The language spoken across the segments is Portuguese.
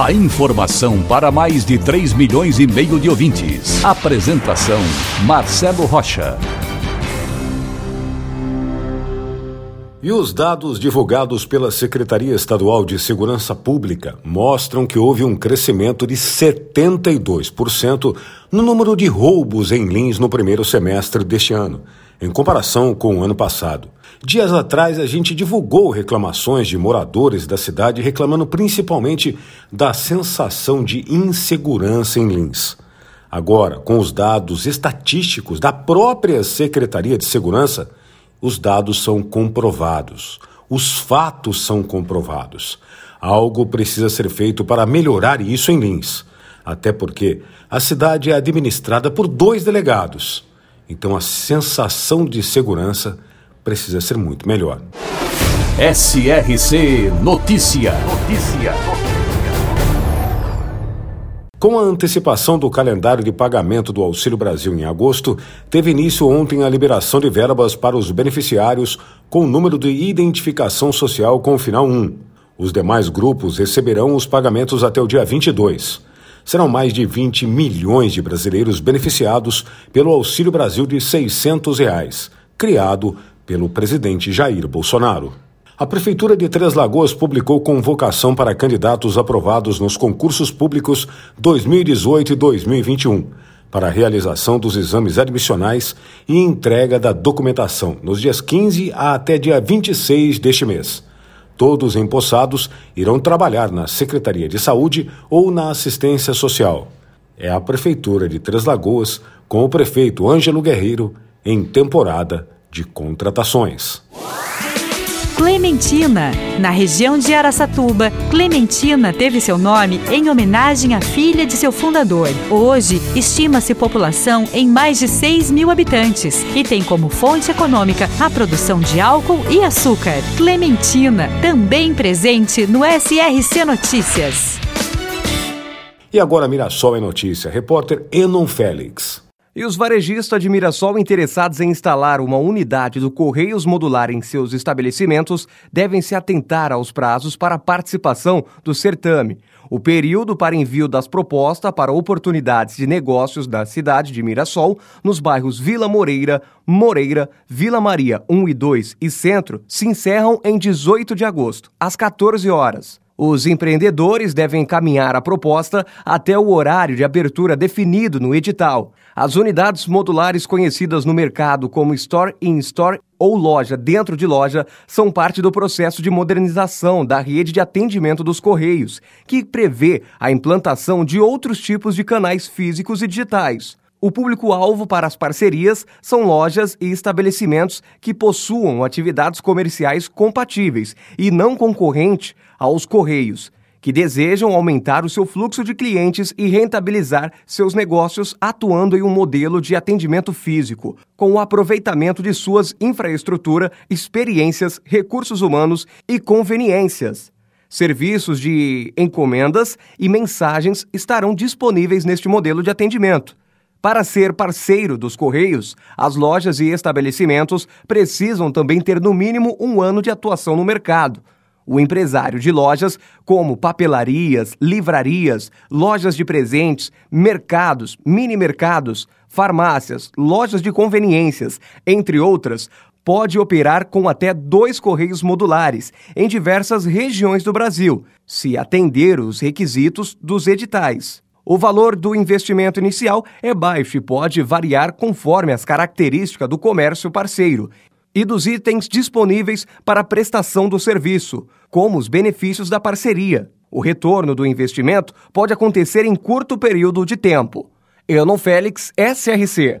A informação para mais de 3 milhões e meio de ouvintes. Apresentação Marcelo Rocha. E os dados divulgados pela Secretaria Estadual de Segurança Pública mostram que houve um crescimento de 72% no número de roubos em Lins no primeiro semestre deste ano, em comparação com o ano passado. Dias atrás, a gente divulgou reclamações de moradores da cidade reclamando principalmente da sensação de insegurança em Lins. Agora, com os dados estatísticos da própria Secretaria de Segurança, os dados são comprovados, os fatos são comprovados. Algo precisa ser feito para melhorar isso em Lins. Até porque a cidade é administrada por dois delegados. Então a sensação de segurança precisa ser muito melhor. SRC Notícia. Notícia. Com a antecipação do calendário de pagamento do Auxílio Brasil em agosto, teve início ontem a liberação de verbas para os beneficiários com número de identificação social com o final 1. Os demais grupos receberão os pagamentos até o dia 22. Serão mais de 20 milhões de brasileiros beneficiados pelo Auxílio Brasil de 600 reais, criado pelo presidente Jair Bolsonaro. A Prefeitura de Três Lagoas publicou convocação para candidatos aprovados nos concursos públicos 2018 e 2021 para a realização dos exames admissionais e entrega da documentação nos dias 15 a até dia 26 deste mês. Todos empossados irão trabalhar na Secretaria de Saúde ou na Assistência Social. É a Prefeitura de Três Lagoas, com o prefeito Ângelo Guerreiro, em temporada de contratações. Clementina. Na região de Araçatuba, Clementina teve seu nome em homenagem à filha de seu fundador. Hoje, estima-se população em mais de 6 mil habitantes e tem como fonte econômica a produção de álcool e açúcar. Clementina, também presente no SRC Notícias. E agora Mirassol é notícia. Repórter Enon Félix. E os varejistas de Mirassol interessados em instalar uma unidade do Correios Modular em seus estabelecimentos devem se atentar aos prazos para participação do certame. O período para envio das propostas para oportunidades de negócios da cidade de Mirassol, nos bairros Vila Moreira, Moreira, Vila Maria 1 e 2 e Centro, se encerram em 18 de agosto, às 14 horas. Os empreendedores devem encaminhar a proposta até o horário de abertura definido no edital. As unidades modulares conhecidas no mercado como Store in Store ou loja dentro de loja são parte do processo de modernização da rede de atendimento dos Correios, que prevê a implantação de outros tipos de canais físicos e digitais. O público-alvo para as parcerias são lojas e estabelecimentos que possuam atividades comerciais compatíveis e não concorrente aos Correios, que desejam aumentar o seu fluxo de clientes e rentabilizar seus negócios atuando em um modelo de atendimento físico, com o aproveitamento de suas infraestrutura, experiências, recursos humanos e conveniências. Serviços de encomendas e mensagens estarão disponíveis neste modelo de atendimento. Para ser parceiro dos Correios, as lojas e estabelecimentos precisam também ter no mínimo um ano de atuação no mercado. O empresário de lojas, como papelarias, livrarias, lojas de presentes, mercados, mini-mercados, farmácias, lojas de conveniências, entre outras, pode operar com até dois correios modulares em diversas regiões do Brasil, se atender os requisitos dos editais. O valor do investimento inicial é baixo e pode variar conforme as características do comércio parceiro e dos itens disponíveis para prestação do serviço, como os benefícios da parceria. O retorno do investimento pode acontecer em curto período de tempo. Enon Félix, SRC.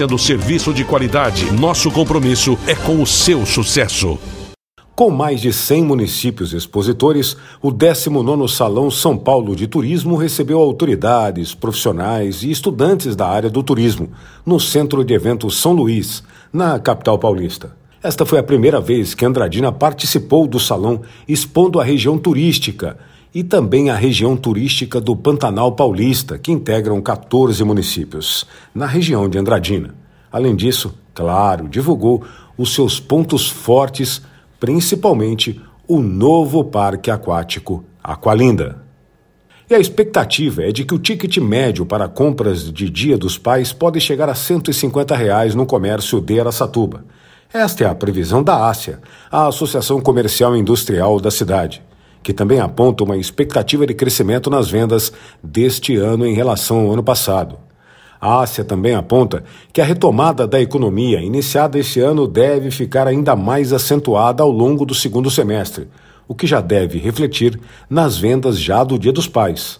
oferecendo serviço de qualidade. Nosso compromisso é com o seu sucesso. Com mais de 100 municípios expositores, o 19º Salão São Paulo de Turismo recebeu autoridades, profissionais e estudantes da área do turismo no Centro de Eventos São Luís, na capital paulista. Esta foi a primeira vez que Andradina participou do salão expondo a região turística e também a região turística do Pantanal Paulista, que integram 14 municípios, na região de Andradina. Além disso, claro, divulgou os seus pontos fortes, principalmente o novo parque aquático Aqualinda. E a expectativa é de que o ticket médio para compras de Dia dos Pais pode chegar a 150 reais no comércio de Aracatuba. Esta é a previsão da Ásia, a Associação Comercial e Industrial da cidade que também aponta uma expectativa de crescimento nas vendas deste ano em relação ao ano passado. A Ásia também aponta que a retomada da economia iniciada este ano deve ficar ainda mais acentuada ao longo do segundo semestre, o que já deve refletir nas vendas já do Dia dos Pais.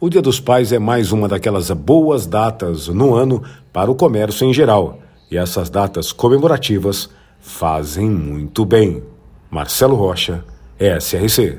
O Dia dos Pais é mais uma daquelas boas datas no ano para o comércio em geral, e essas datas comemorativas fazem muito bem. Marcelo Rocha, SRC.